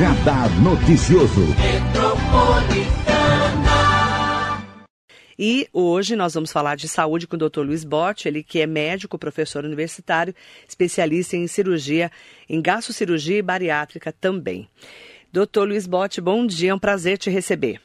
Radar Noticioso. E hoje nós vamos falar de saúde com o Dr. Luiz Botti, ele que é médico, professor universitário, especialista em cirurgia, em gastrocirurgia e bariátrica também. Doutor Luiz Botti, bom dia, é um prazer te receber.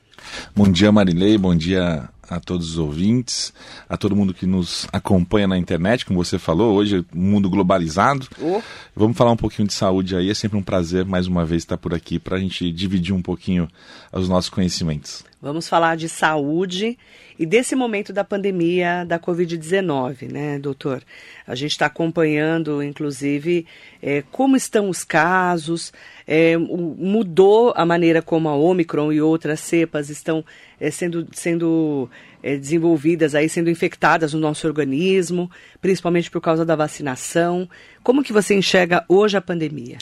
Bom dia, Marilei, bom dia a todos os ouvintes, a todo mundo que nos acompanha na internet, como você falou, hoje é um mundo globalizado. Oh. Vamos falar um pouquinho de saúde aí, é sempre um prazer mais uma vez estar por aqui para a gente dividir um pouquinho os nossos conhecimentos. Vamos falar de saúde e desse momento da pandemia da Covid-19, né, doutor? A gente está acompanhando, inclusive, é, como estão os casos, é, mudou a maneira como a Omicron e outras cepas estão é, sendo, sendo é, desenvolvidas, aí, sendo infectadas no nosso organismo, principalmente por causa da vacinação. Como que você enxerga hoje a pandemia?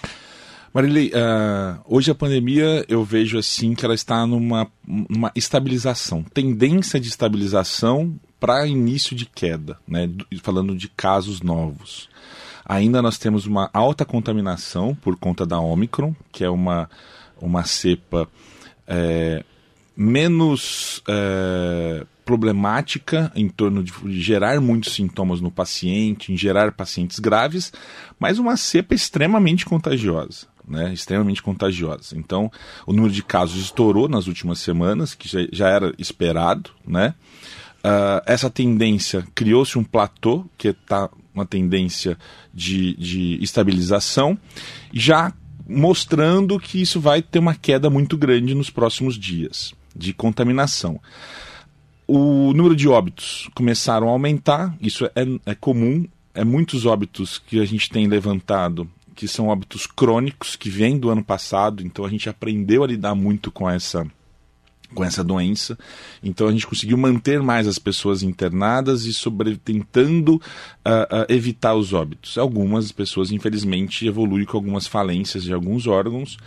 Marilei, uh, hoje a pandemia eu vejo assim que ela está numa, numa estabilização, tendência de estabilização para início de queda, né? falando de casos novos. Ainda nós temos uma alta contaminação por conta da Omicron, que é uma, uma cepa é, menos é, problemática em torno de gerar muitos sintomas no paciente, em gerar pacientes graves, mas uma cepa extremamente contagiosa né, extremamente contagiosas. Então, o número de casos estourou nas últimas semanas, que já, já era esperado, né? Uh, essa tendência criou-se um platô, que está uma tendência de, de estabilização, já mostrando que isso vai ter uma queda muito grande nos próximos dias de contaminação. O número de óbitos começaram a aumentar, isso é, é comum, é muitos óbitos que a gente tem levantado que são hábitos crônicos que vêm do ano passado, então a gente aprendeu a lidar muito com essa com essa doença. Então a gente conseguiu manter mais as pessoas internadas e sobre, tentando uh, uh, evitar os óbitos. Algumas pessoas, infelizmente, evoluem com algumas falências de alguns órgãos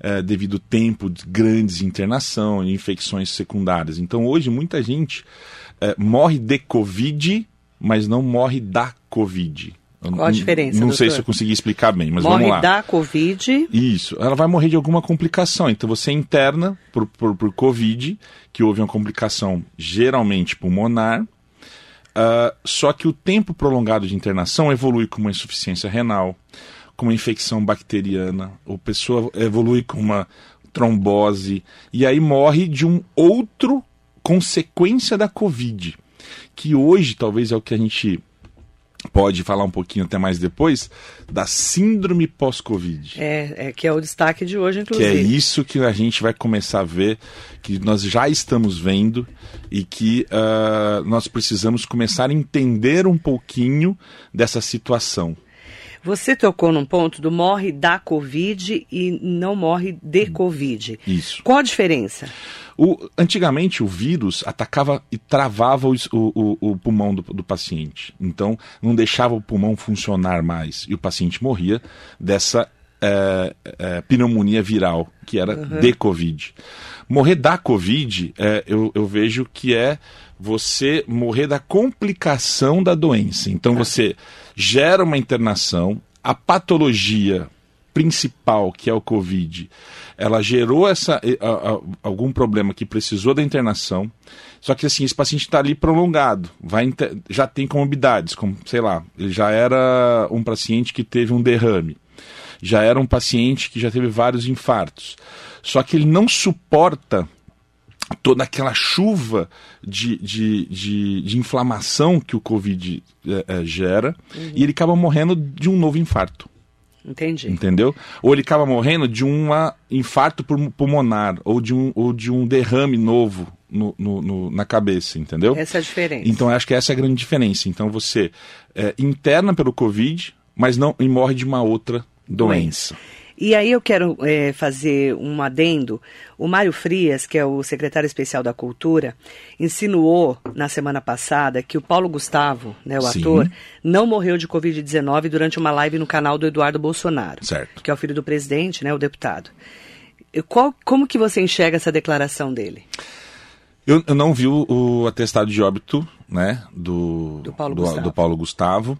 uh, devido ao tempo de grandes internação e infecções secundárias. Então hoje muita gente eh, morre de Covid, mas não morre da Covid. Qual a diferença? Não doutor? sei se eu consegui explicar bem, mas Morre vamos lá. da Covid. Isso. Ela vai morrer de alguma complicação. Então você interna por, por, por Covid, que houve uma complicação geralmente pulmonar. Uh, só que o tempo prolongado de internação evolui com uma insuficiência renal, com uma infecção bacteriana, ou pessoa evolui com uma trombose, e aí morre de um outro consequência da Covid, que hoje talvez é o que a gente pode falar um pouquinho até mais depois da síndrome pós-Covid. É, é, que é o destaque de hoje, inclusive. Que é isso que a gente vai começar a ver, que nós já estamos vendo e que uh, nós precisamos começar a entender um pouquinho dessa situação. Você tocou num ponto do morre da Covid e não morre de Covid. Isso. Qual a diferença? O, antigamente o vírus atacava e travava o, o, o pulmão do, do, paciente. Então não deixava o pulmão funcionar mais. E o paciente morria dessa é, é, pneumonia viral, que era uhum. de Covid. Morrer da Covid, é, eu, eu vejo que é você morrer da complicação da doença. Então tá. você gera uma internação, a patologia principal, que é o Covid, ela gerou essa, a, a, algum problema que precisou da internação, só que assim, esse paciente está ali prolongado, vai já tem comorbidades, como, sei lá, ele já era um paciente que teve um derrame, já era um paciente que já teve vários infartos, só que ele não suporta toda aquela chuva de, de, de, de inflamação que o Covid é, é, gera, uhum. e ele acaba morrendo de um novo infarto. Entendi. Entendeu? Ou ele acaba morrendo de um infarto pulmonar ou de um, ou de um derrame novo no, no, no, na cabeça, entendeu? Essa é a diferença. Então acho que essa é a grande diferença. Então você é, interna pelo Covid, mas não e morre de uma outra doença. doença. E aí eu quero é, fazer um adendo. O Mário Frias, que é o secretário especial da Cultura, insinuou na semana passada que o Paulo Gustavo, né, o Sim. ator, não morreu de Covid-19 durante uma live no canal do Eduardo Bolsonaro, certo. que é o filho do presidente, né, o deputado. Qual, como que você enxerga essa declaração dele? Eu, eu não vi o, o, atestado de óbito né, do, do, Paulo, do, Gustavo. do Paulo Gustavo.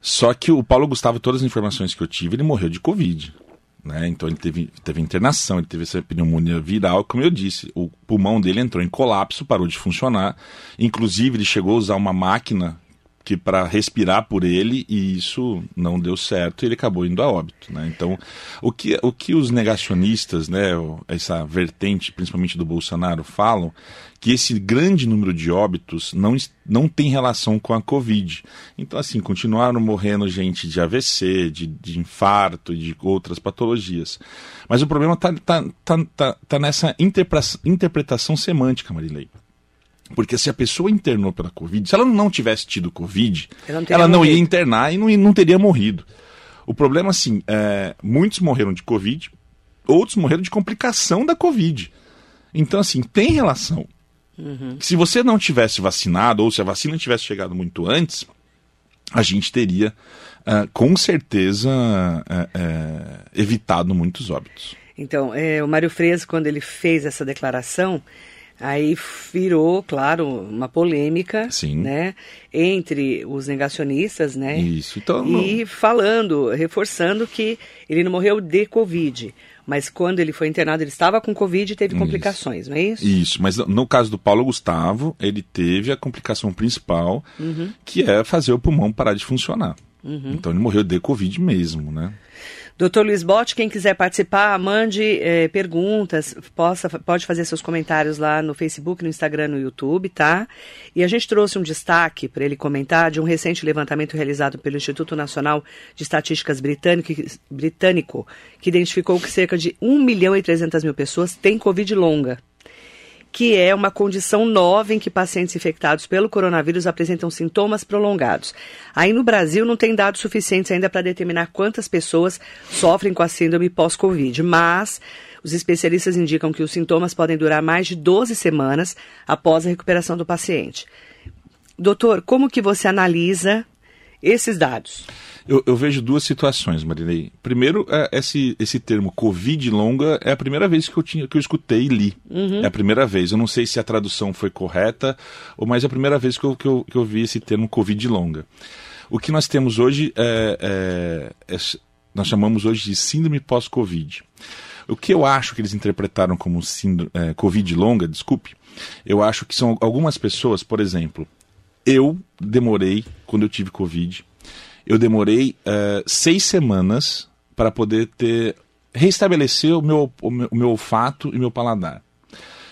Só que o Paulo Gustavo, todas as informações que eu tive, ele morreu de Covid. Né? Então ele teve, teve internação, ele teve essa pneumonia viral. Como eu disse, o pulmão dele entrou em colapso, parou de funcionar. Inclusive, ele chegou a usar uma máquina que para respirar por ele e isso não deu certo e ele acabou indo a óbito, né? Então, o que, o que os negacionistas, né, essa vertente, principalmente do Bolsonaro, falam que esse grande número de óbitos não, não tem relação com a Covid. Então, assim, continuaram morrendo gente de AVC, de, de infarto, de outras patologias. Mas o problema está tá, tá, tá, tá nessa interpretação semântica, Marilei. Porque se a pessoa internou pela Covid, se ela não tivesse tido Covid, ela não, ela não ia internar e não, não teria morrido. O problema, assim, é, muitos morreram de Covid, outros morreram de complicação da Covid. Então, assim, tem relação. Uhum. Se você não tivesse vacinado, ou se a vacina tivesse chegado muito antes, a gente teria, uh, com certeza, uh, uh, evitado muitos óbitos. Então, é, o Mário Freire, quando ele fez essa declaração, Aí virou, claro, uma polêmica, Sim. né, entre os negacionistas, né? Isso. Então, e falando, reforçando que ele não morreu de Covid, mas quando ele foi internado ele estava com Covid e teve isso. complicações, não é isso? Isso, mas no caso do Paulo Gustavo, ele teve a complicação principal, uhum. que é fazer o pulmão parar de funcionar. Uhum. Então ele morreu de Covid mesmo, né? Doutor Luiz Botti, quem quiser participar, mande eh, perguntas, possa, pode fazer seus comentários lá no Facebook, no Instagram, no YouTube, tá? E a gente trouxe um destaque para ele comentar de um recente levantamento realizado pelo Instituto Nacional de Estatísticas Britânico, britânico que identificou que cerca de 1 milhão e 300 mil pessoas têm Covid longa que é uma condição nova em que pacientes infectados pelo coronavírus apresentam sintomas prolongados. Aí no Brasil não tem dados suficientes ainda para determinar quantas pessoas sofrem com a síndrome pós-Covid, mas os especialistas indicam que os sintomas podem durar mais de 12 semanas após a recuperação do paciente. Doutor, como que você analisa esses dados? Eu, eu, vejo duas situações, Marilei. Primeiro, é, esse, esse termo Covid longa é a primeira vez que eu, tinha, que eu escutei e li. Uhum. É a primeira vez. Eu não sei se a tradução foi correta, ou mas é a primeira vez que eu, que eu, que eu vi esse termo Covid longa. O que nós temos hoje é, é, é nós chamamos hoje de síndrome pós-Covid. O que eu acho que eles interpretaram como síndrome, é, Covid longa, desculpe, eu acho que são algumas pessoas, por exemplo, eu demorei, quando eu tive Covid, eu demorei uh, seis semanas para poder ter restabelecer o meu, o meu, o meu olfato e meu paladar.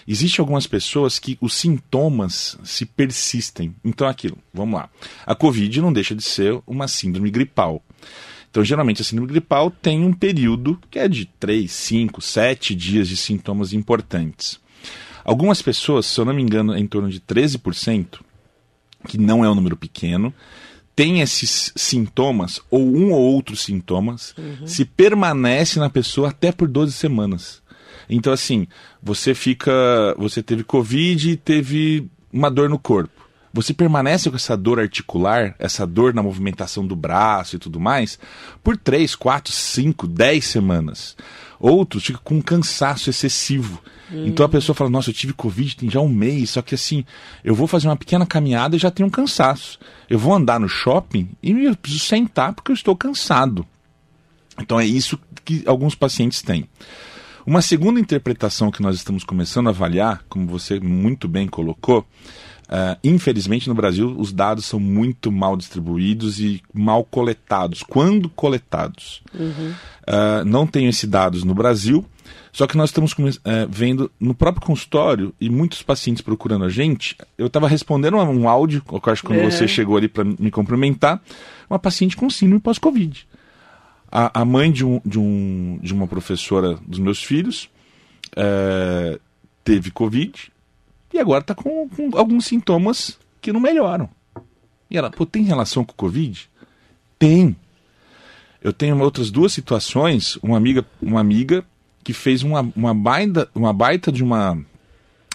Existem algumas pessoas que os sintomas se persistem. Então, aquilo, vamos lá. A Covid não deixa de ser uma síndrome gripal. Então, geralmente, a síndrome gripal tem um período que é de 3, 5, 7 dias de sintomas importantes. Algumas pessoas, se eu não me engano, é em torno de 13%, que não é um número pequeno, tem esses sintomas, ou um ou outros sintomas, uhum. se permanece na pessoa até por 12 semanas. Então, assim, você fica. Você teve Covid e teve uma dor no corpo. Você permanece com essa dor articular, essa dor na movimentação do braço e tudo mais, por 3, 4, 5, 10 semanas. Outros ficam com um cansaço excessivo. Hum. Então a pessoa fala: Nossa, eu tive Covid tem já um mês, só que assim, eu vou fazer uma pequena caminhada e já tenho um cansaço. Eu vou andar no shopping e eu preciso sentar porque eu estou cansado. Então é isso que alguns pacientes têm. Uma segunda interpretação que nós estamos começando a avaliar, como você muito bem colocou, uh, infelizmente no Brasil os dados são muito mal distribuídos e mal coletados. Quando coletados? Uhum. Uh, não tenho esses dados no Brasil, só que nós estamos é, vendo no próprio consultório e muitos pacientes procurando a gente. Eu estava respondendo um áudio, eu acho que quando é. você chegou ali para me cumprimentar, uma paciente com síndrome pós-Covid. A, a, mãe de, um, de, um, de uma professora dos meus filhos é, teve Covid e agora está com, com, alguns sintomas que não melhoram. E ela, pô, tem relação com o Covid? Tem. Eu tenho outras duas situações. Uma amiga, uma amiga que fez uma, uma, baita, uma baita de uma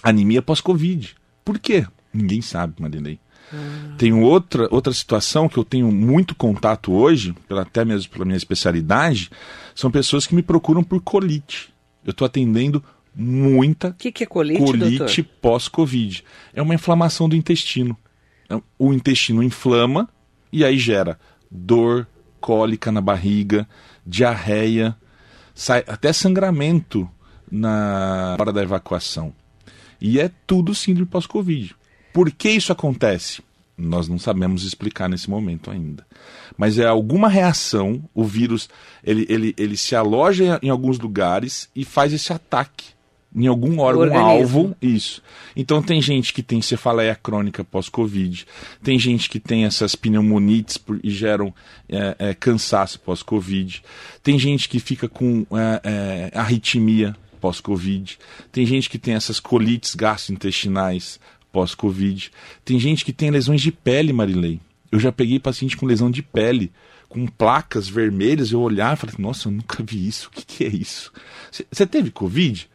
anemia pós-Covid. Por quê? Ninguém sabe, Marilei. Hum. Tem outra, outra situação que eu tenho muito contato hoje, pela, até mesmo pela minha especialidade, são pessoas que me procuram por colite. Eu estou atendendo muita que que é colite, colite pós-Covid. É uma inflamação do intestino. É, o intestino inflama e aí gera dor, cólica na barriga, diarreia, sai até sangramento na hora da evacuação. E é tudo síndrome pós-Covid. Por que isso acontece? Nós não sabemos explicar nesse momento ainda. Mas é alguma reação, o vírus ele, ele, ele se aloja em alguns lugares e faz esse ataque em algum órgão-alvo, isso. Então tem gente que tem cefaleia crônica pós-Covid, tem gente que tem essas pneumonites por, e geram é, é, cansaço pós-Covid, tem gente que fica com é, é arritmia pós-Covid, tem gente que tem essas colites gastrointestinais pós-Covid, tem gente que tem lesões de pele, Marilei. Eu já peguei paciente com lesão de pele, com placas vermelhas, eu olhar e falei, nossa, eu nunca vi isso, o que, que é isso? Você teve Covid?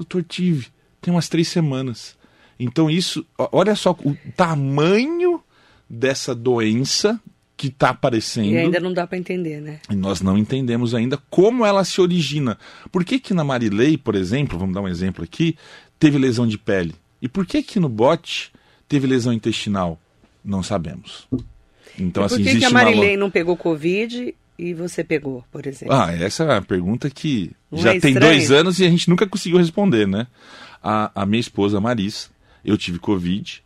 Doutor, tive. Tem umas três semanas. Então, isso, olha só o tamanho dessa doença que está aparecendo. E ainda não dá para entender, né? E nós não entendemos ainda como ela se origina. Por que, que na Marilei, por exemplo, vamos dar um exemplo aqui, teve lesão de pele? E por que que no bote teve lesão intestinal? Não sabemos. Então, e por assim, que, que a Marilei uma... não pegou Covid e você pegou, por exemplo? Ah, essa é a pergunta que Não já é tem dois anos e a gente nunca conseguiu responder, né? A, a minha esposa, Marisa, eu tive Covid,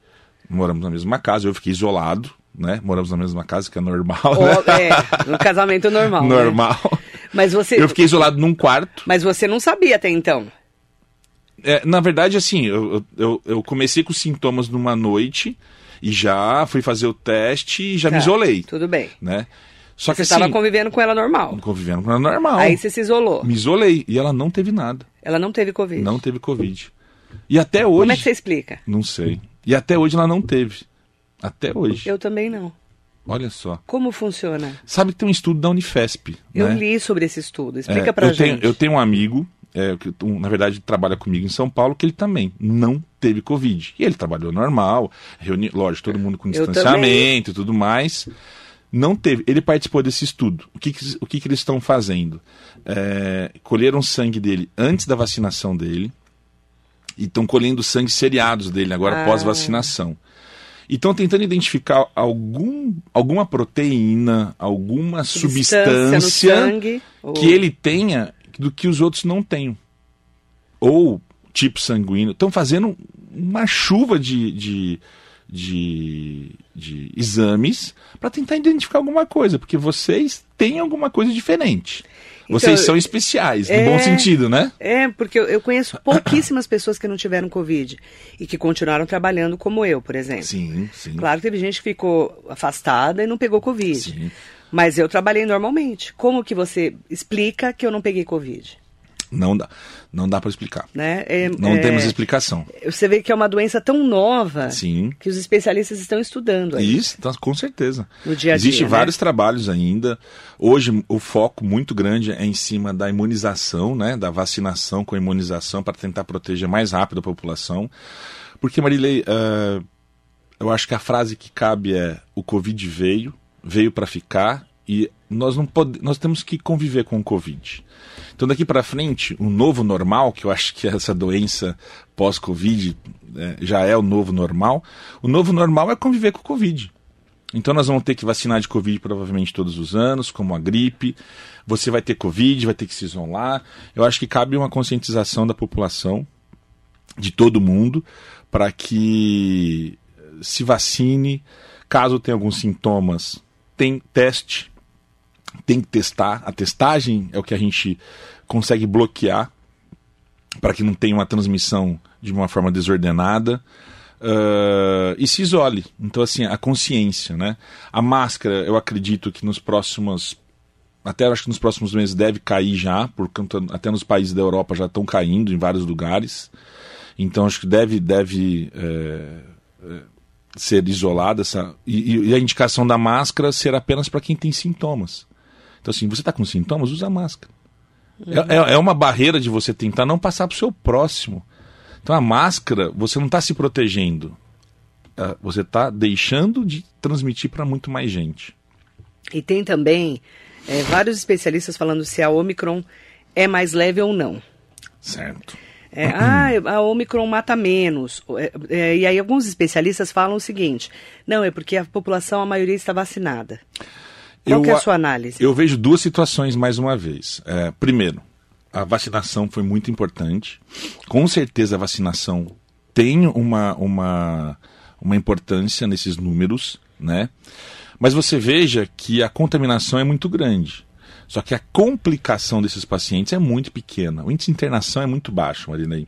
moramos na mesma casa, eu fiquei isolado, né? Moramos na mesma casa, que é normal, oh, né? É, no casamento normal. Né? normal. Né? Mas você... Eu fiquei isolado num quarto. Mas você não sabia até então? É, na verdade, assim, eu, eu, eu comecei com sintomas numa noite e já fui fazer o teste e já tá, me isolei. Tudo bem. Né? Só que você estava convivendo com ela normal. Convivendo com ela normal. Aí você se isolou. Me isolei. E ela não teve nada. Ela não teve Covid. Não teve Covid. E até hoje. Como é que você explica? Não sei. E até hoje ela não teve. Até hoje. Eu também não. Olha só. Como funciona? Sabe que tem um estudo da Unifesp. Eu né? li sobre esse estudo. Explica é, pra eu gente. Tenho, eu tenho um amigo, é, que um, na verdade trabalha comigo em São Paulo, que ele também não teve Covid. E ele trabalhou normal, reuni, lógico, todo mundo com distanciamento e tudo mais não teve. Ele participou desse estudo. O que, que o que, que, eles estão fazendo? É, colheram sangue dele antes da vacinação dele e estão colhendo sangue seriados dele agora ah. pós-vacinação. E estão tentando identificar algum, alguma proteína, alguma substância, substância ou... que ele tenha do que os outros não tenham. Ou tipo sanguíneo. Estão fazendo uma chuva de, de de, de exames para tentar identificar alguma coisa, porque vocês têm alguma coisa diferente. Então, vocês são especiais, é, no bom sentido, né? É, porque eu, eu, conheço pouquíssimas pessoas que não tiveram Covid e que continuaram trabalhando como eu, por exemplo. Sim, sim. Claro que teve gente que ficou afastada e não pegou Covid. Sim. Mas eu trabalhei normalmente. Como que você explica que eu não peguei Covid? Não dá. Não dá para explicar. Né? É, não é, temos explicação. Você vê que é uma doença tão nova Sim. que os especialistas estão estudando. Aí. Isso, tá, com certeza. No dia a Existem dia, né? vários né? trabalhos ainda. Hoje o foco muito grande é em cima da imunização, né? da vacinação com a imunização para tentar proteger mais rápido a população. Porque, Marilei, uh, eu acho que a frase que cabe é: o Covid veio, veio para ficar e nós não pode, nós temos que conviver com o Covid. Então daqui para frente, o novo normal, que eu acho que essa doença pós-Covid é, já é o novo normal, o novo normal é conviver com o Covid. Então nós vamos ter que vacinar de Covid provavelmente todos os anos, como a gripe. Você vai ter Covid, vai ter que se isolar. Eu acho que cabe uma conscientização da população, de todo mundo, para que se vacine. Caso tenha alguns sintomas, tem teste tem que testar. A testagem é o que a gente consegue bloquear para que não tenha uma transmissão de uma forma desordenada. Uh, e se isole. Então, assim, a consciência, né? A máscara, eu acredito que nos próximos. Até acho que nos próximos meses deve cair já, porque até nos países da Europa já estão caindo em vários lugares. Então acho que deve, deve é, ser isolada essa. E, e, a indicação da máscara ser apenas para quem tem sintomas. Então, assim, você está com sintomas, usa máscara. Uhum. É, é, uma barreira de você tentar não passar para o seu próximo. Então, a máscara, você não está se protegendo. É, você está deixando de transmitir para muito mais gente. E tem também é, vários especialistas falando se a Omicron é mais leve ou não. Certo. É, ah, a Omicron mata menos. É, é, e aí alguns especialistas falam o seguinte: não, é porque a população, a maioria está vacinada. Qual eu, é a sua análise? Eu vejo duas situações mais uma vez. É, primeiro, a vacinação foi muito importante. Com certeza a vacinação tem uma, uma, uma importância nesses números, né? Mas você veja que a contaminação é muito grande. Só que a complicação desses pacientes é muito pequena. O índice de internação é muito baixo, Marinei.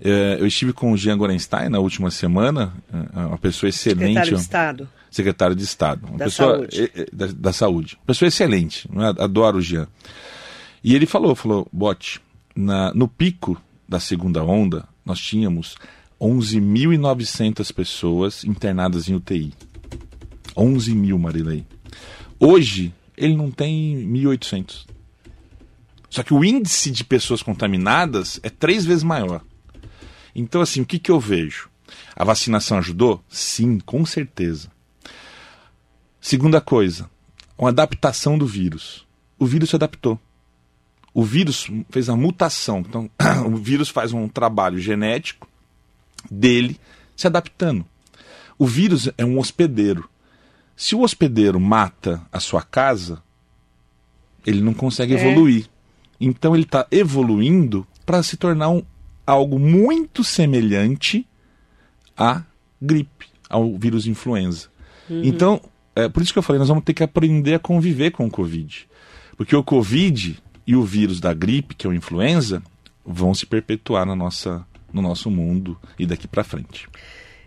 É, eu estive com o Jean Gorenstein na última semana, é, uma pessoa excelente. Secretário de Estado. Secretário de Estado. Uma da pessoa, saúde. Da, da saúde. Uma pessoa excelente. né? Adoro o Jean. E ele falou, falou, Bote, na, no pico da segunda onda, nós tínhamos 11.900 pessoas internadas em UTI. 11 mil, Marilei. Hoje, ele não tem 1.800. Só que o índice de pessoas contaminadas é três vezes maior. Então, assim, o que, que eu vejo? A vacinação ajudou? Sim, com certeza. Segunda coisa, uma adaptação do vírus. O vírus se adaptou. O vírus fez a mutação. Então, o vírus faz um trabalho genético dele se adaptando. O vírus é um hospedeiro. Se o hospedeiro mata a sua casa, ele não consegue É. evoluir. Então ele está evoluindo para se tornar um, algo muito semelhante à gripe, ao vírus influenza. Então, é por isso que eu falei, nós vamos ter que aprender a conviver com o Covid. Porque o Covid e o vírus da gripe, que é o influenza, vão se perpetuar na nossa, no nosso mundo e daqui para frente.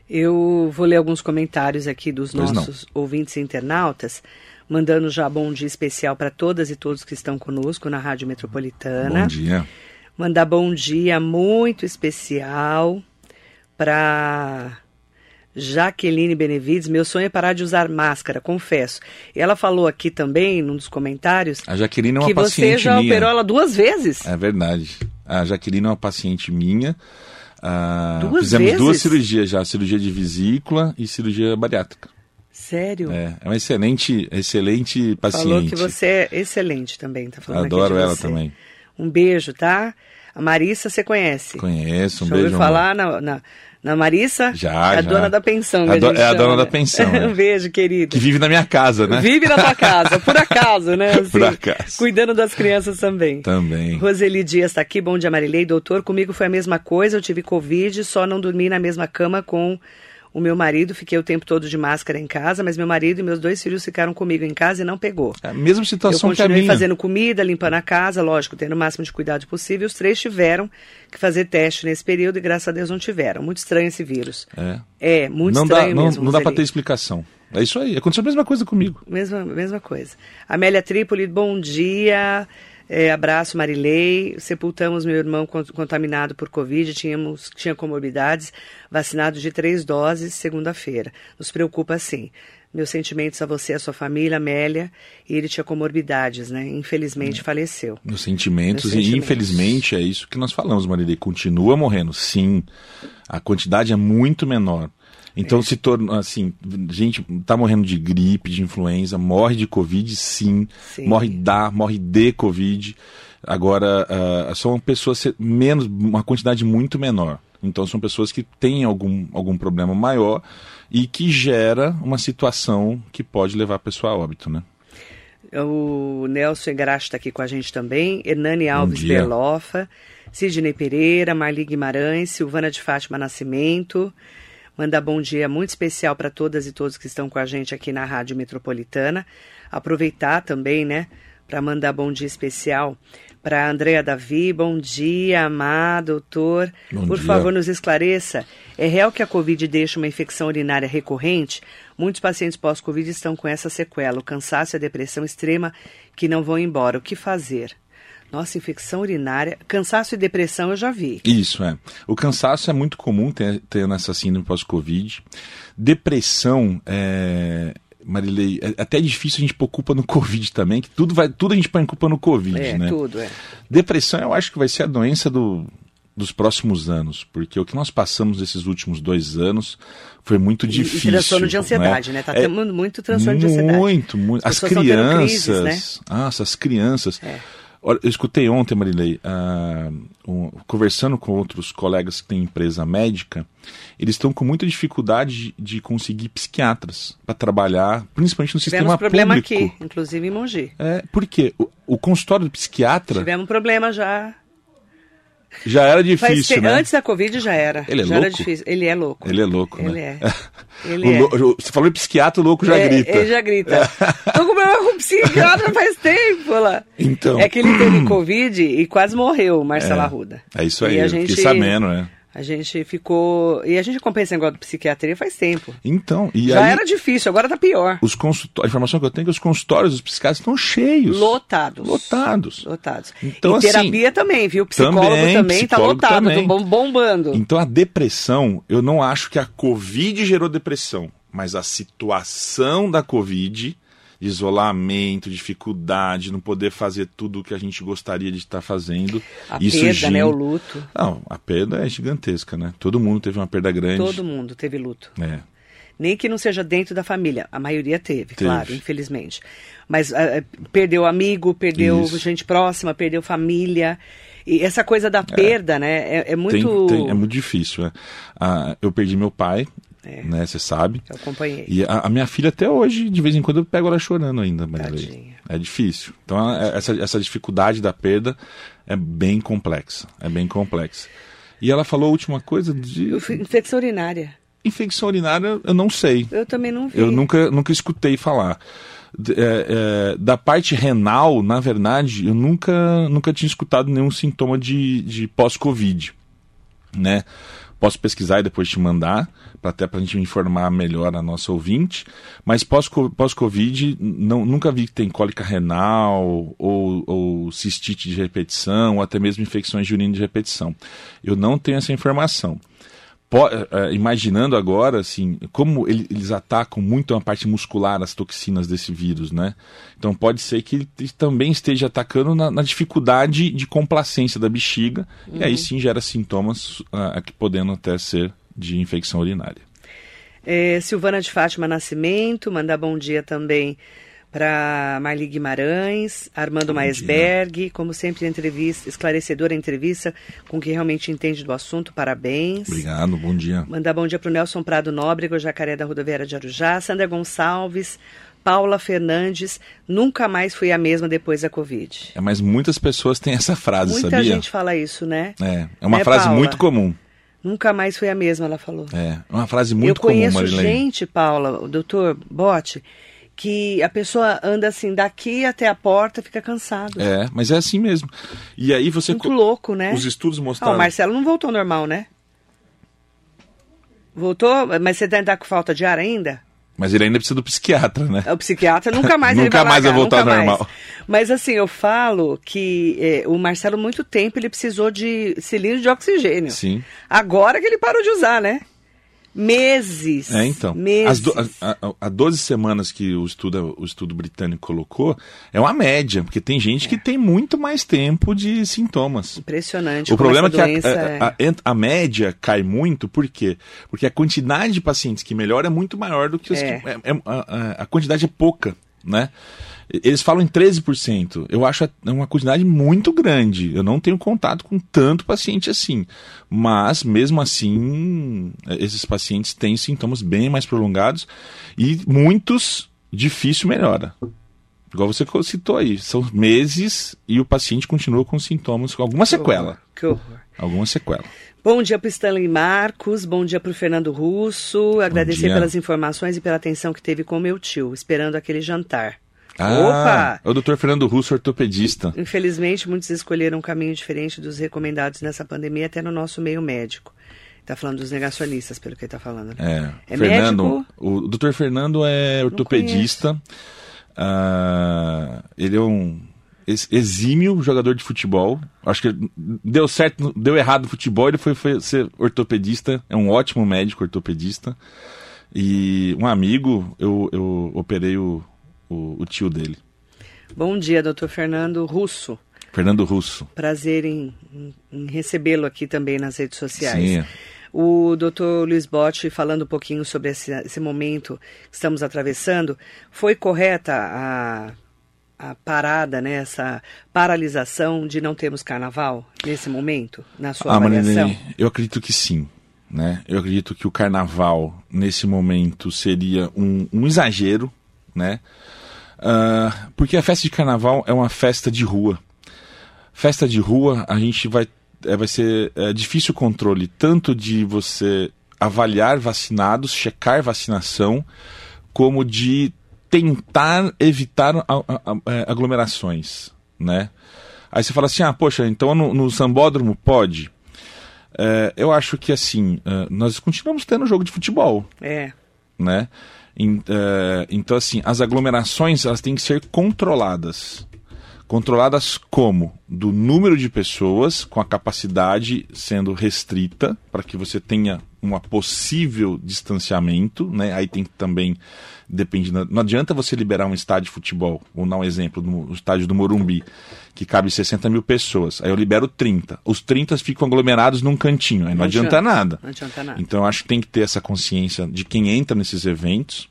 Eu vou ler alguns comentários aqui dos Pois não. nossos ouvintes e internautas, mandando já bom dia especial para todas e todos que estão conosco na Rádio Metropolitana. Bom dia. Mandar bom dia muito especial para Jaqueline Benevides. Meu sonho é parar de usar máscara, confesso. Ela falou aqui também, num dos comentários, A Jaqueline é uma que você paciente já minha. operou ela duas vezes. É verdade. A Jaqueline é uma paciente minha. Ah, Duas fizemos vezes? duas cirurgias já, cirurgia de vesícula e cirurgia bariátrica. Sério? É, é uma excelente, excelente paciente. Falou que você é excelente também, tá falando aqui Adoro ela você. também. Um beijo, tá? A Marissa você conhece? Conheço, um Já beijo. ouviu falar na, na, na Marissa? Já, É a já. dona da pensão. A do- gente é a dona da né? pensão, é. um beijo, querida. Que vive na minha casa, né? Vive na tua casa, por acaso, né? Por acaso. Cuidando das crianças também. Também. Roseli Dias está aqui, bom dia Marilei, doutor. Comigo foi a mesma coisa, eu tive Covid, só não dormi na mesma cama com o meu marido, fiquei o tempo todo de máscara em casa, mas meu marido e meus dois filhos ficaram comigo em casa e não pegou. É a mesma Eu situação que a minha. fazendo comida, limpando a casa, lógico, tendo o máximo de cuidado possível. Os três tiveram que fazer teste nesse período e graças a Deus não tiveram. Muito estranho esse vírus. É. É, muito não estranho dá, não, mesmo. não dá para ter explicação. É isso aí. Aconteceu a mesma coisa comigo. Mesma, mesma coisa. Amélia Trípoli, bom dia. É, abraço, Marilei. Sepultamos meu irmão con- contaminado por Covid, tínhamos, tinha comorbidades, vacinado de três doses segunda-feira. Nos preocupa sim. Meus sentimentos a você e a sua família, Amélia. E ele tinha comorbidades, né? Infelizmente faleceu. Meus sentimentos, Meus e sentimentos. infelizmente é isso que nós falamos, Marilei. Continua morrendo, sim. A quantidade é muito menor. Então se torna assim, gente tá morrendo de gripe, de influenza, morre de covid, sim, Sim. morre da, morre de covid. Agora ah, são pessoas menos, uma quantidade muito menor. Então são pessoas que têm algum, algum problema maior e que gera uma situação que pode levar a pessoa a óbito, né? O Nelson Igarashi está aqui com a gente também. Hernani Alves dia. Berlofa. Sidney Pereira, Marli Guimarães, Silvana de Fátima Nascimento. Mandar bom dia muito especial para todas e todos que estão com a gente aqui na Rádio Metropolitana. Aproveitar também, né, para mandar bom dia especial para Andréa Davi. Bom dia, amado doutor. Bom Por dia. favor, nos esclareça. É real que a Covid deixa uma infecção urinária recorrente? Muitos pacientes pós-Covid estão com essa sequela, o cansaço e a depressão extrema que não vão embora. O que fazer? Nossa, infecção urinária, cansaço e depressão eu já vi. Isso, é. O cansaço é muito comum ter, ter nessa síndrome pós-Covid. Depressão, é, Marilei, é até difícil a gente pôr culpa no Covid também, que tudo, vai, tudo a gente põe culpa no Covid, É, né? tudo, é. Depressão eu acho que vai ser a doença do, dos próximos anos, porque o que nós passamos nesses últimos dois anos foi muito difícil. E transtorno de ansiedade, né? Tá É, tendo muito transtorno de ansiedade. muito, muito. As As, tendo crises, crianças. né? Nossa, as crianças. É. Olha, eu escutei ontem, Marilei, ah, um- conversando com outros colegas que têm empresa médica, eles estão com muita dificuldade de, de conseguir psiquiatras para trabalhar, principalmente no Tivemos sistema problema público. aqui, inclusive em Mogi. É, por quê? O, o consultório do psiquiatra Tivemos problema já Já era difícil, te... né? Antes da Covid já era. Ele é já louco? Era difícil. Ele é louco. Ele é louco, Ele né? é. Ele é. lou- Você falou em psiquiatra, o louco já É, grita. Ele já grita. Tô com problema com psiquiatra faz tempo Então. É que ele teve Covid e quase morreu, Marcelo Arruda. É isso aí, E a gente, fiquei sabendo, né? A gente ficou. E a gente acompanha esse negócio de psiquiatria faz tempo. Então, e Já aí, era difícil, agora tá pior. os consultórios, a informação que eu tenho é que os consultórios dos psiquiatras estão cheios. Lotados. Lotados. Lotados. Então, e assim, terapia também, viu? Psicólogo também, também, tá psicólogo lotado, também. bombando. Então a depressão, eu não acho que a Covid gerou depressão, mas a situação da Covid, isolamento, dificuldade, não poder fazer tudo o que a gente gostaria de estar fazendo. A isso perda, gen- né? O luto. Não, a perda é gigantesca, né? Todo mundo teve uma perda grande. Todo mundo teve luto. É. Nem que não seja dentro da família. A maioria teve, Teve. claro, infelizmente. Mas ah, perdeu amigo, perdeu Isso. gente próxima, perdeu família. E essa coisa da perda, né? É, é Tem- muito. tem- é muito difícil, né? Ah, eu perdi meu pai, É. né? Você sabe. Eu acompanhei. E a, a minha filha até hoje, de vez em quando, eu pego ela chorando ainda. Tadinha. É difícil. Então, a- essa, essa dificuldade da perda é bem complexa. É bem complexa. E ela falou a última coisa de Infecção urinária. infecção urinária, eu não sei. Eu também não vi. Eu nunca, nunca escutei falar. É, é, da parte renal, na verdade, eu nunca, nunca tinha escutado nenhum sintoma de, de pós-Covid. Né? Posso pesquisar e depois te mandar, pra, até para a gente informar melhor a nossa ouvinte. Mas pós-co- pós-Covid, não, nunca vi que tem cólica renal ou, ou cistite de repetição, ou até mesmo infecções de urina de repetição. Eu não tenho essa informação imaginando agora, assim, como ele- eles atacam muito a parte muscular, as toxinas desse vírus, né? Então pode ser que ele também esteja atacando na, na dificuldade de complacência da bexiga, e aí sim gera sintomas ah, que podendo até ser de infecção urinária. É, Silvana de Fátima Nascimento, mandar bom dia também para Marli Guimarães, Armando Maesberg, como sempre, entrevista, esclarecedora entrevista com quem realmente entende do assunto, parabéns. Obrigado, bom dia. Mandar bom dia para o Nelson Prado Nóbrega, o Jacaré da Rodoviária de Arujá, Sandra Gonçalves, Paula Fernandes, nunca mais fui a mesma depois da Covid. É, mas muitas pessoas têm essa frase, Muita sabia? gente fala isso, né? É, é uma Né, frase Paula? muito comum. Nunca mais fui a mesma, ela falou. É, é uma frase muito Eu conheço comum, gente, Paula, o doutor Bote, que a pessoa anda assim, daqui até a porta, fica cansado. É, mas é assim mesmo. E aí você... Muito louco, né? Os estudos Ah, mostraram... o Marcelo não voltou normal, né? Voltou? Mas você tá com falta de ar ainda? Mas ele ainda precisa do psiquiatra, né? O psiquiatra nunca mais ele Nunca vai mais vai voltar ao mais. normal. Mas assim, eu falo que é, o Marcelo, muito tempo, ele precisou de cilindro de oxigênio. Sim. Agora que ele parou de usar, né? Meses. É, então. Meses. As do, a, a, a 12 semanas que o estudo, o estudo britânico colocou é uma média, porque tem gente que tem muito mais tempo de sintomas. Impressionante. O problema é que a, a, a, média cai muito, por quê? Porque a quantidade de pacientes que melhora é muito maior do que os É. que. é- é- a quantidade é pouca, né? Eles falam em 13%. Eu acho uma quantidade muito grande. Eu não tenho contato com tanto paciente assim. Mas, mesmo assim, esses pacientes têm sintomas bem mais prolongados e muitos difícil melhora. Igual você citou aí, são meses e o paciente continua com sintomas, com alguma sequela. Que horror. Alguma sequela. Bom dia para o Stanley Marcos, bom dia para o Fernando Russo, agradecer pelas informações e pela atenção que teve com o meu tio, esperando aquele jantar. Ah, Opa! é o Dr. Fernando Russo, ortopedista. Infelizmente, muitos escolheram um caminho diferente dos recomendados nessa pandemia, até no nosso meio médico. Está falando dos negacionistas, pelo que ele está falando. né? É, É Fernando, médico? o Dr. Fernando é ortopedista. Ah, ele é um exímio jogador de futebol. Acho que deu certo, deu errado no futebol, ele foi, foi ser ortopedista. É um ótimo médico ortopedista. E um amigo, eu, eu operei o, o, o tio dele, Bom dia, doutor Fernando Russo. Fernando Russo. Prazer em, em- recebê-lo aqui também nas redes sociais. Sim. O doutor Luiz Botti, falando um pouquinho sobre esse, esse momento que estamos atravessando, foi correta a, a parada, né, essa paralisação de não termos carnaval nesse momento, na sua Ah, avaliação? Marilene, eu acredito que sim. Né? Eu acredito que o carnaval, nesse momento, seria um, um exagero, né? Ah, porque a festa de carnaval é uma festa de rua. Festa de rua, a gente vai é, vai ser é, difícil o controle tanto de você avaliar vacinados, checar vacinação, como de tentar evitar é, aglomerações, né? Aí você fala assim, ah, poxa, então no, no sambódromo pode? É, eu acho que assim, é, nós continuamos tendo jogo de futebol. É. Né? É, então, assim, as aglomerações elas têm que ser controladas. Controladas como? Do número de pessoas, com a capacidade sendo restrita, para que você tenha um possível distanciamento, né? Aí tem que também depende. Não adianta você liberar um estádio de futebol, vou dar um exemplo, no estádio do Morumbi, que cabe 60 mil pessoas. Aí eu libero 30. Os 30 ficam aglomerados num cantinho. Aí não, não adianta, adianta, nada. Não adianta nada. Então eu acho que tem que ter essa consciência de quem entra nesses eventos.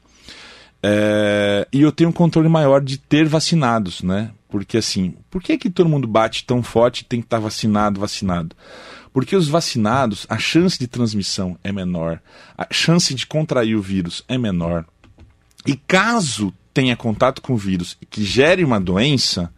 É... E eu tenho um controle maior de ter vacinados, né? Porque assim, por que, que todo mundo bate tão forte e tem que estar vacinado, vacinado? Porque os vacinados, a chance de transmissão é menor, a chance de contrair o vírus é menor. E caso tenha contato com o vírus que gere uma doença,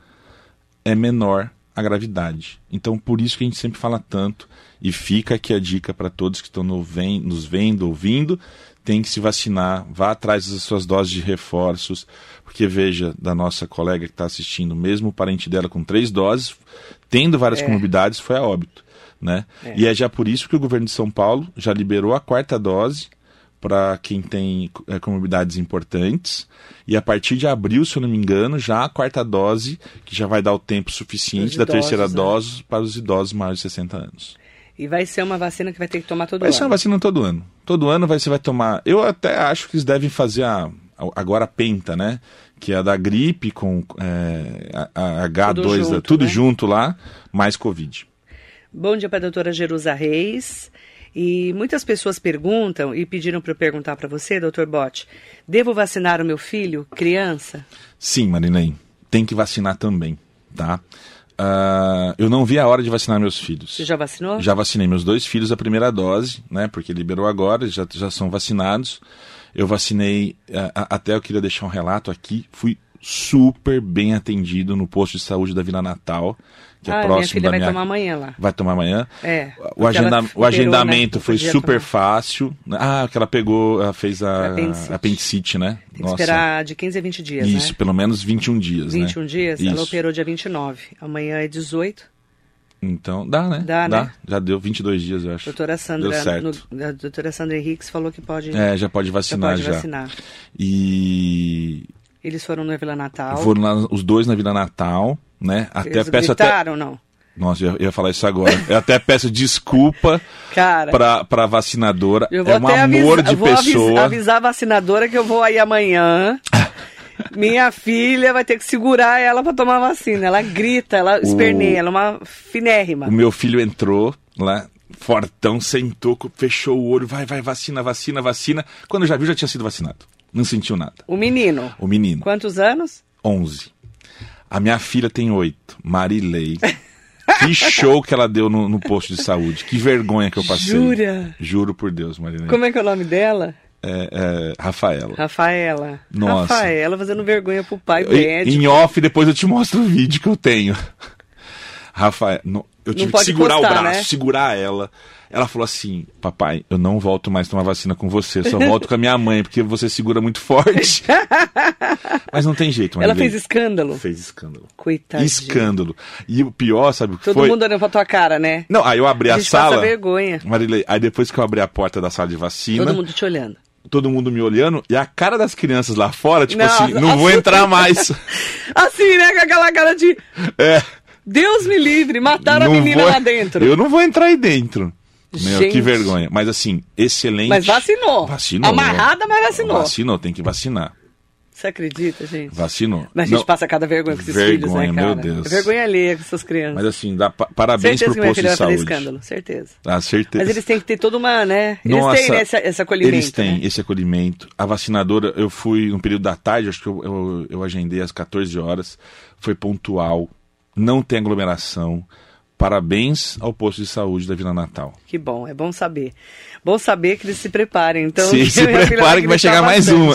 é menor a gravidade. Então, por isso que a gente sempre fala tanto, e fica aqui a dica para todos que estão no, vem, nos vendo, ouvindo, tem que se vacinar, vá atrás das suas doses de reforços, porque veja, da nossa colega que está assistindo, mesmo o parente dela com três doses, tendo várias é. comorbidades, foi a óbito. Né? É. E é já por isso que o governo de São Paulo já liberou a quarta dose para quem tem é, comorbidades importantes. E a partir de abril, se eu não me engano, já a quarta dose, que já vai dar o tempo suficiente da terceira né? dose para os idosos maiores de 60 anos. E vai ser uma vacina que vai ter que tomar todo vai ano? Vai ser uma vacina todo ano. Todo ano vai, você vai tomar. Eu até acho que eles devem fazer a, agora a penta, né? Que é a da gripe com é, a, a H2, tudo, junto, tudo né? junto lá, mais Covid. Bom dia para a doutora Jerusa Reis. E muitas pessoas perguntam e pediram para eu perguntar para você, doutor Bote, devo vacinar o meu filho, criança? Sim, Marinei, tem que vacinar também, tá? Uh, eu não vi a hora de vacinar meus filhos. Você já vacinou? Já vacinei meus dois filhos a primeira dose, né? Porque liberou agora, já, já são vacinados. Eu vacinei, uh, até eu queria deixar um relato aqui, fui super bem atendido no posto de saúde da Vila Natal, que é ah, próximo minha filha da vai minha... tomar amanhã lá. Vai tomar amanhã? É. O, agenda... o agendamento né? foi super tomar. fácil. Ah, que ela pegou, ela fez a apendicite, apendicite né? Tem Nossa. que esperar de 15 a 20 dias, Isso, né? pelo menos 21 dias, 21 né? dias? Isso. Ela operou dia 29. Amanhã é 18. Então, dá, né? Dá, dá, né? Já deu 22 dias, eu acho. Doutora Sandra, deu certo. No, a doutora Sandra Henriques falou que pode... É, já pode vacinar já. Pode vacinar. E... Eles foram na Vila Natal. Foram lá, os dois na Vila Natal, né? Até Eles peço gritaram, até... não? Nossa, eu ia falar isso agora. Eu até peço desculpa para pra vacinadora. Eu vou é um amor avisar, de vou pessoa. Avisar, avisar a vacinadora que eu vou aí amanhã. Minha filha vai ter que segurar ela para tomar vacina. Ela grita, ela esperneia, ela é uma finérrima. O meu filho entrou lá, fortão, sentou, fechou o olho, vai, vai, vacina, vacina, vacina. Quando já viu, já tinha sido vacinado. Não sentiu nada. O menino? O menino. Quantos anos? 11. A minha filha tem oito, Marilei. Que show que ela deu no, no, posto de saúde. Que vergonha que eu passei. Jura? Juro por Deus, Marilei. Como é que é o nome dela? É, é, Rafaela. Rafaela. Nossa. Rafaela fazendo vergonha pro pai médico. Em off, depois eu te mostro o vídeo que eu tenho. Rafael, eu tive que segurar postar, o braço, né? segurar ela. Ela falou assim: Papai, eu não volto mais tomar vacina com você, só volto com a minha mãe, porque você segura muito forte. Mas não tem jeito, Ela fez escândalo. Fez escândalo. Coitadinha. Escândalo. E o pior, sabe o que Todo foi? Todo mundo olhando pra tua cara, né? Não, aí eu abri a, a gente sala. Vergonha. Marilei, aí depois que eu abri a porta da sala de vacina. Todo mundo te olhando todo mundo me olhando e a cara das crianças lá fora, tipo não, assim, não vou entrar mais. assim, né? Com aquela cara de. É. Deus me livre, mataram não a menina vou... lá dentro. Eu não vou entrar aí dentro. Meu, Gente. que vergonha. Mas assim, excelente. Mas vacinou. Vacinou. Amarrada, mas vacinou. Vacinou, tem que vacinar. Você acredita, gente? Vacinou. Mas a gente não. passa cada vergonha com esses vergonha, filhos, né, cara? meu Deus. É vergonha alheia com essas crianças. Mas assim, dá pa parabéns certeza pro que posto de vai fazer saúde. escândalo, certeza. Ah, certeza. Mas eles têm que ter toda uma, né? Eles Nossa, têm né, esse, esse acolhimento. Eles têm né? esse acolhimento. A vacinadora, eu fui no período da tarde, acho que eu, eu, eu agendei às 14 horas. Foi pontual, não tem aglomeração. Parabéns ao posto de saúde da Vila Natal. Que bom, é bom saber. Bom saber que eles se preparem. Então, Sim, se preparem que vai chegar mais uma.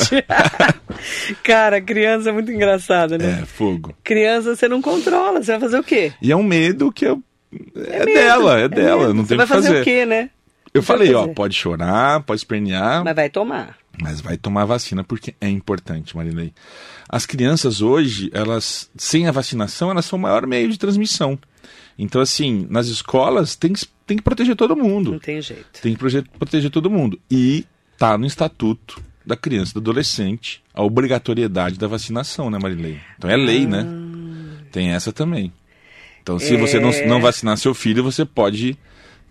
Cara, criança é muito engraçada, né? É, fogo. Criança você não controla, você vai fazer o quê? E é um medo que eu é, é dela, é dela, não Você tem o vai que fazer. fazer o quê, né? Eu Vai falei, ó, pode chorar, pode espernear, Mas vai tomar. mas vai tomar vacina porque é importante, Marilei. As crianças hoje, elas, sem a vacinação, elas são o maior meio de transmissão. Então, assim, nas escolas tem que, tem que proteger todo mundo. Não tem jeito. Tem que proje- proteger todo mundo. E tá no estatuto da criança e do adolescente a obrigatoriedade da vacinação, né, Marilei? Então é lei, né? Tem essa também. Então, se você não, É. não vacinar seu filho, você pode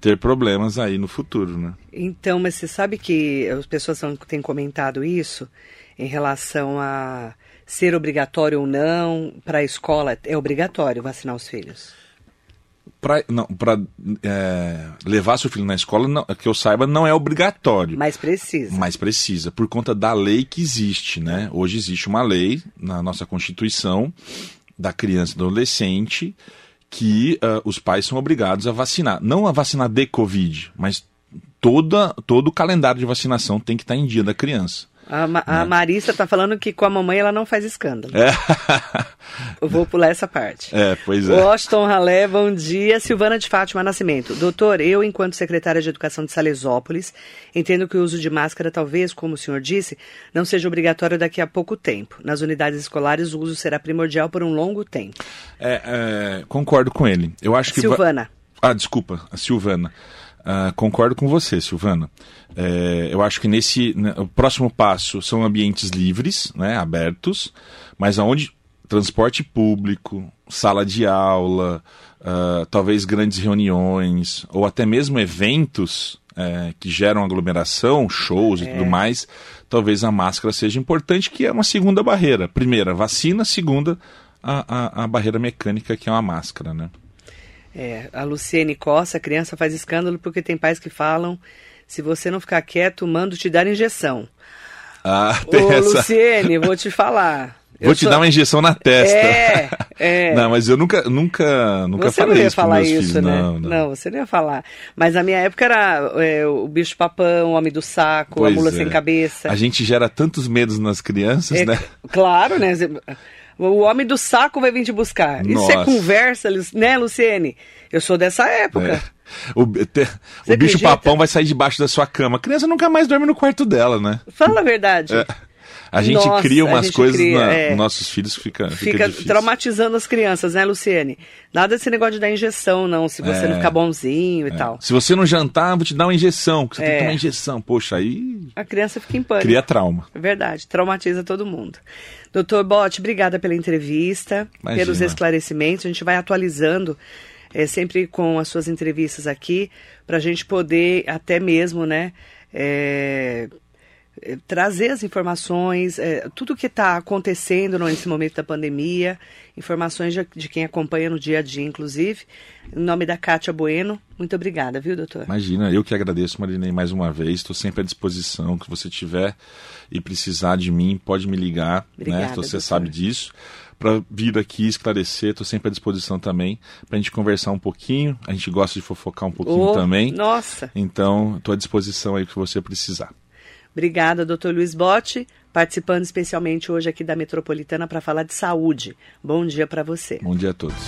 ter problemas aí no futuro, né? Então, mas você sabe que as pessoas têm comentado isso em relação a ser obrigatório ou não para a escola. É obrigatório vacinar os filhos. Pra é, levar seu filho na escola, não, que eu saiba, não é obrigatório. Mas precisa. Mas precisa, por conta da lei que existe, né? Hoje existe uma lei na nossa Constituição da criança e do adolescente que ah, os pais são obrigados a vacinar. Não a vacinar de Covid, mas toda, todo o calendário de vacinação tem que estar em dia da criança. A, Ma- a Marissa tá falando que com a mamãe ela não faz escândalo. É, Eu vou pular essa parte. é pois é. Washington Ralé, bom dia. Silvana de Fátima Nascimento. Doutor, eu, enquanto secretária de Educação de Salesópolis, entendo que o uso de máscara, talvez, como o senhor disse, não seja obrigatório daqui a pouco tempo. Nas unidades escolares, o uso será primordial por um longo tempo. É, é, concordo com ele. Eu acho que va- Silvana. Ah, desculpa, a Silvana. Ah, concordo com você, Silvana. É, eu acho que nesse né, o próximo passo são ambientes livres, né, abertos, mas aonde transporte público, sala de aula, ah, talvez grandes reuniões ou até mesmo eventos é, que geram aglomeração, shows e tudo mais, talvez a máscara seja importante, que é uma segunda barreira. Primeira, vacina, segunda, a, a, a barreira mecânica, que é uma máscara, né? É, a Luciene Costa, a criança faz escândalo porque tem pais que falam: se você não ficar quieto, mando te dar injeção. Ah, tem Ô, essa. Luciene, vou te falar. Vou Eu te sou- dar uma injeção na testa. É, é. Não, mas eu nunca, nunca, nunca você não falei ia isso falar isso, filhos. né? Não, não. você não ia falar. Mas na minha época era é, o bicho papão, o homem do saco, Pois a mula é. sem cabeça. A gente gera tantos medos nas crianças, É, né? Claro, né? O homem do saco vai vir te buscar. Isso é Nossa. conversa, né, Luciene? Eu sou dessa época. É. O, te- o bicho acredita? papão vai sair debaixo da sua cama. A criança nunca mais dorme no quarto dela, né? Fala a verdade. É. A gente Nossa, cria umas gente coisas cria, na- é. nos nossos filhos que fica, fica, Fica traumatizando as crianças, né, Luciene? Nada desse negócio de dar injeção, não. Se você É. não ficar bonzinho e tal. Se você não jantar, vou te dar uma injeção. que Você tem É. que tomar injeção. Poxa, aí A criança fica em pânico. cria trauma. É verdade, traumatiza todo mundo. Doutor Bote, obrigada pela entrevista, Imagina. pelos esclarecimentos. A gente vai atualizando é, sempre com as suas entrevistas aqui, para a gente poder até mesmo, né, é, trazer as informações, é, tudo que está acontecendo nesse momento da pandemia, informações de, de quem acompanha no dia a dia, inclusive. Em nome da Kátia Bueno, muito obrigada, viu, doutor? Imagina, eu que agradeço, Marinei, mais uma vez. Estou sempre à disposição. que você tiver e precisar de mim, pode me ligar, Obrigada, né? Você doutor. sabe disso. Para vir aqui esclarecer, estou sempre à disposição também, para a gente conversar um pouquinho. A gente gosta de fofocar um pouquinho Ô, também. Nossa! Então, estou à disposição aí que você precisar. Obrigada, doutor Luiz Botti, participando especialmente hoje aqui da Metropolitana para falar de saúde. Bom dia para você. Bom dia a todos.